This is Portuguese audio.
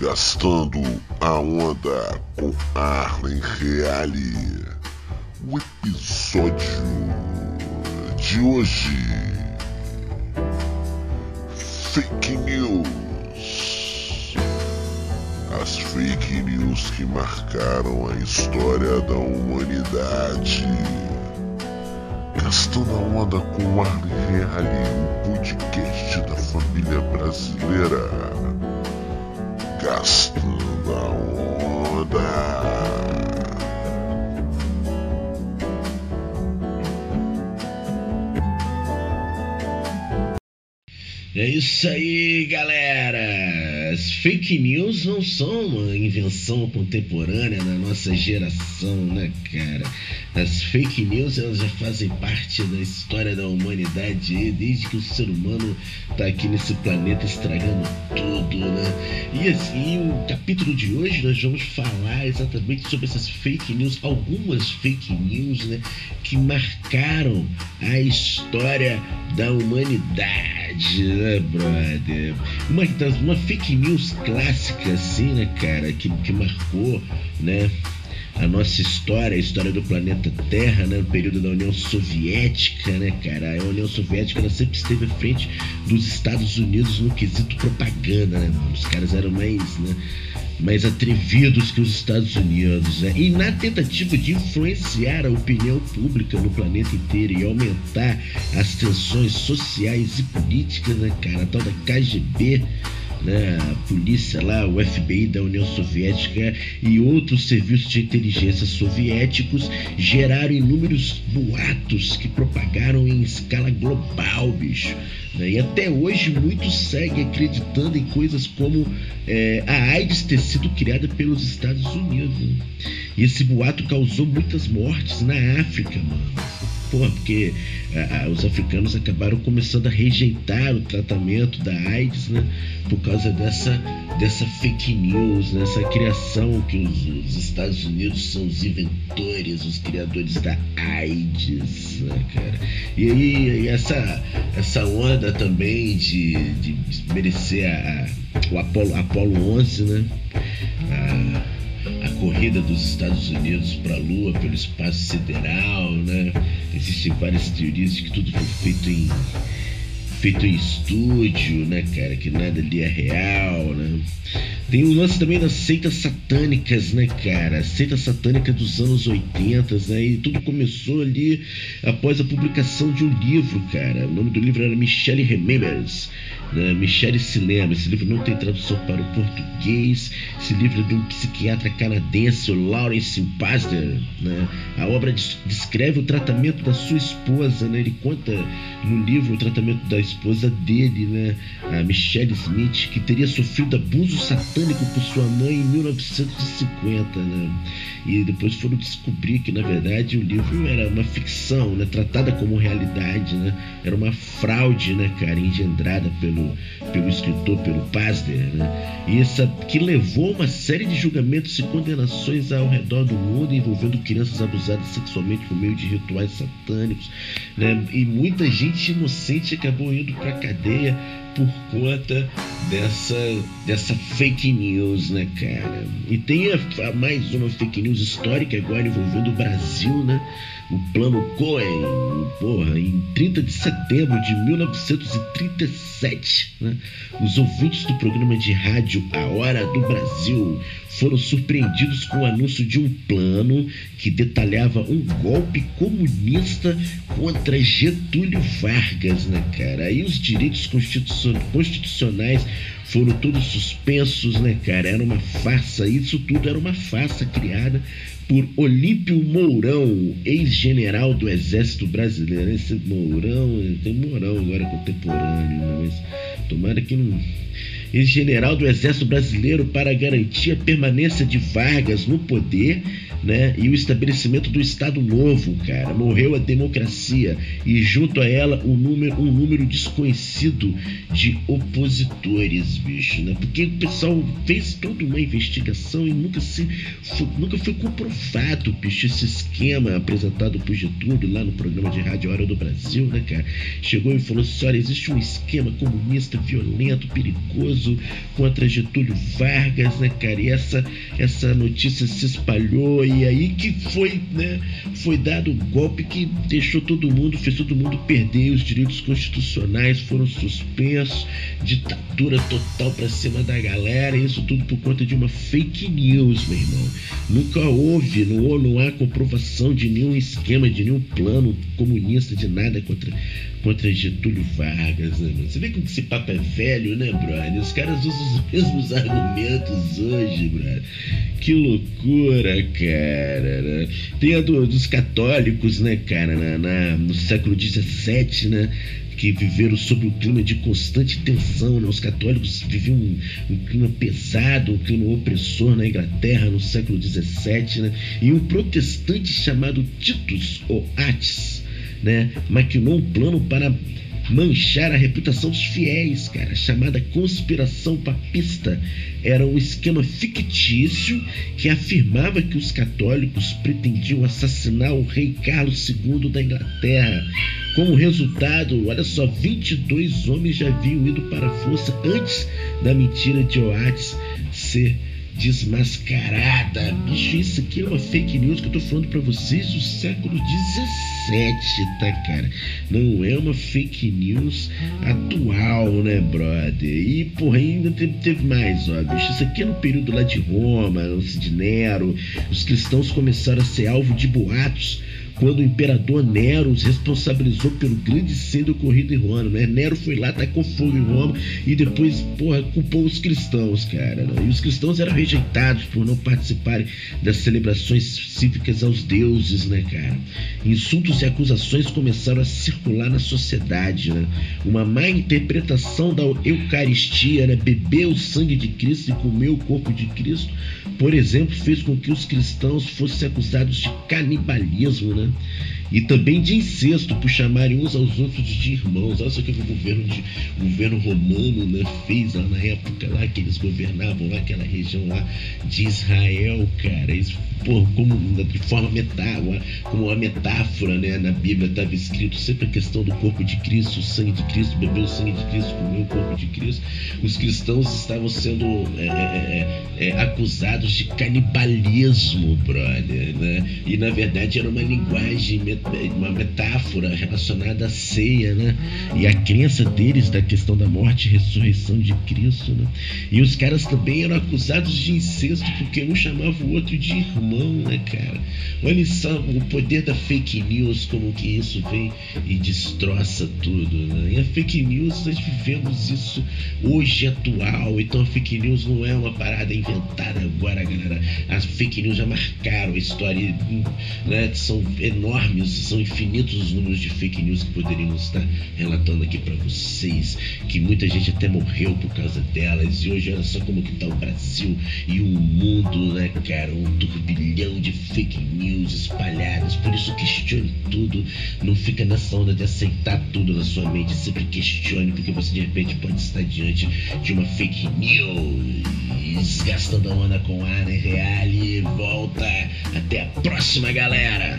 Gastando a onda com Arlen Reale. O episódio de hoje. Fake News. As fake news que marcaram a história da humanidade. Gastando a onda com Arlen Reale, o podcast da família brasileira. Gastando a onda. É isso aí, galera! As fake news não são uma invenção contemporânea da nossa geração, né, cara? As fake news elas já fazem parte da história da humanidade desde que o ser humano tá aqui nesse planeta estragando tudo, né? E assim, o capítulo de hoje nós vamos falar exatamente sobre essas fake news, algumas fake news, né, que marcaram a história da humanidade, né, brother? Uma, uma fake news clássica, assim, né, cara, que, que marcou, né? a nossa história, a história do planeta Terra, né, no período da União Soviética, né, cara? A União Soviética ela sempre esteve à frente dos Estados Unidos no quesito propaganda, né? Os caras eram mais, né, mais atrevidos que os Estados Unidos, né? E na tentativa de influenciar a opinião pública no planeta inteiro e aumentar as tensões sociais e políticas, né, cara? A tal da KGB né, a polícia lá, o FBI da União Soviética e outros serviços de inteligência soviéticos geraram inúmeros boatos que propagaram em escala global, bicho. Né? E até hoje muitos seguem acreditando em coisas como é, a AIDS ter sido criada pelos Estados Unidos. Né? E esse boato causou muitas mortes na África, mano. Porra, porque ah, os africanos acabaram começando a rejeitar o tratamento da AIDS, né? Por causa dessa, dessa fake news, nessa né? criação que os, os, Estados Unidos são os inventores, os criadores da AIDS, né, cara? E aí e essa, essa onda também de, de, merecer a, o Apolo, Apolo 11, né? A, a corrida dos Estados Unidos para a Lua pelo espaço sideral, né? Existem várias teorias de que tudo foi feito em feito em estúdio, né, cara? Que nada ali é real, né? Tem o lance também das seitas satânicas, né, cara? Seita satânica dos anos 80, né? E tudo começou ali após a publicação de um livro, cara. O nome do livro era Michelle Remembers né? Michele lembra, esse livro não tem tradução para o português. Esse livro é de um psiquiatra canadense, o Lawrence Pasder. Né? A obra descreve o tratamento da sua esposa. Né? Ele conta no livro o tratamento da esposa dele, né? a Michelle Smith, que teria sofrido abuso satânico por sua mãe em 1950. Né? E depois foram descobrir que, na verdade, o livro era uma ficção, né? tratada como realidade. Né? Era uma fraude, né, cara, engendrada pelo pelo, escritor, pelo Pasder, né? e essa, que levou uma série de julgamentos e condenações ao redor do mundo envolvendo crianças abusadas sexualmente por meio de rituais satânicos. Né? E muita gente inocente acabou indo para cadeia por conta dessa, dessa fake news, né, cara? E tem a, a mais uma fake news histórica agora envolvendo o Brasil, né? o Plano Cohen, porra, em 30 de setembro de 1937, né? Os ouvintes do programa de rádio A Hora do Brasil foram surpreendidos com o anúncio de um plano que detalhava um golpe comunista contra Getúlio Vargas, né, cara? Aí os direitos constitucionais foram todos suspensos, né, cara? Era uma farsa, isso tudo era uma farsa criada por Olímpio Mourão, ex-general do Exército Brasileiro. Esse Mourão, tem Mourão agora contemporâneo, né? mas tomara que não. Ex-general do Exército Brasileiro para garantir a permanência de Vargas no poder né? E o estabelecimento do Estado Novo, cara. Morreu a democracia e junto a ela um número, um número desconhecido de opositores, bicho, né? Porque o pessoal fez toda uma investigação e nunca se foi, nunca foi comprovado, bicho, esse esquema apresentado por Getúlio lá no programa de rádio Hora do Brasil, né, cara? Chegou e falou assim: olha, existe um esquema comunista violento, perigoso contra Getúlio Vargas, né, cara? E essa, essa notícia se espalhou e aí que foi, né? Foi dado o um golpe que deixou todo mundo, fez todo mundo perder os direitos constitucionais, foram suspensos, ditadura total pra cima da galera, isso tudo por conta de uma fake news, meu irmão. Nunca houve, não, não há comprovação de nenhum esquema, de nenhum plano comunista, de nada contra, contra Getúlio Vargas, né, mano? Você vê como esse papo é velho, né, brother? Os caras usam os mesmos argumentos hoje, brother. Que loucura, cara. Né? Tem a do, dos católicos, né, cara, na, na, no século XVII, né? que viveram sob um clima de constante tensão. Né? Os católicos viviam um, um, clima pesado, um clima opressor na Inglaterra no século XVII, né? e um protestante chamado Titus ou Atis né, maquinou um plano para manchar a reputação dos fiéis, cara. Chamada conspiração papista era um esquema fictício que afirmava que os católicos pretendiam assassinar o rei Carlos II da Inglaterra. Como resultado, olha só, 22 homens já haviam ido para a força antes da mentira de Oates ser desmascarada. Bicho, isso aqui é uma fake news que eu tô falando para vocês do século 17, tá, cara? Não é uma fake news atual, né, brother? E, porra, ainda teve, mais, ó, bicho. Isso aqui é no período lá de Roma, de Nero. Os cristãos começaram a ser alvo de boatos quando o imperador Nero os responsabilizou pelo grande incêndio ocorrido em Roma. Né? Nero foi lá, tacou fogo em Roma e depois, porra, culpou os cristãos, cara. Né? E os cristãos eram rejeitados por não participarem das celebrações cívicas aos deuses, né, cara? Insultos e acusações começaram a circular na sociedade, né? Uma má interpretação da Eucaristia, né? Beber o sangue de Cristo e comer o corpo de Cristo, por exemplo, fez com que os cristãos fossem acusados de canibalismo, né? E também de incesto, por chamarem uns aos outros de irmãos. Olha só o que o governo, de, o governo romano né, fez lá na época lá que eles governavam lá, aquela região lá de Israel, cara. Isso, por, como de forma metáfora, como uma metáfora, né? Na Bíblia estava escrito sempre a questão do corpo de Cristo, o sangue de Cristo, beber o sangue de Cristo, comer o corpo de Cristo. Os cristãos estavam sendo é, é, é, é acusados de canibalismo, brother, né? E na verdade era uma linguagem uma metáfora relacionada à ceia, né? E a crença deles da questão da morte e ressurreição de Cristo, né? E os caras também eram acusados de incesto porque um chamava o outro de irmão, né, cara? Olha só o poder da fake news, como que isso vem e destroça tudo, né? E a fake news, nós vivemos isso hoje atual, então a fake news não é uma parada inventada agora, galera. As fake news já marcaram a história, né? São enormes são infinitos os números de fake news que poderíamos estar relatando aqui para vocês, que muita gente até morreu por causa delas, e hoje olha só como que tá o Brasil e o mundo, né, cara, um turbilhão de fake news espalhadas, por isso questione tudo, não fica nessa onda de aceitar tudo na sua mente, sempre questione, porque você de repente pode estar diante de uma fake news, gastando a onda com a Ana Reale, volta, até a próxima galera!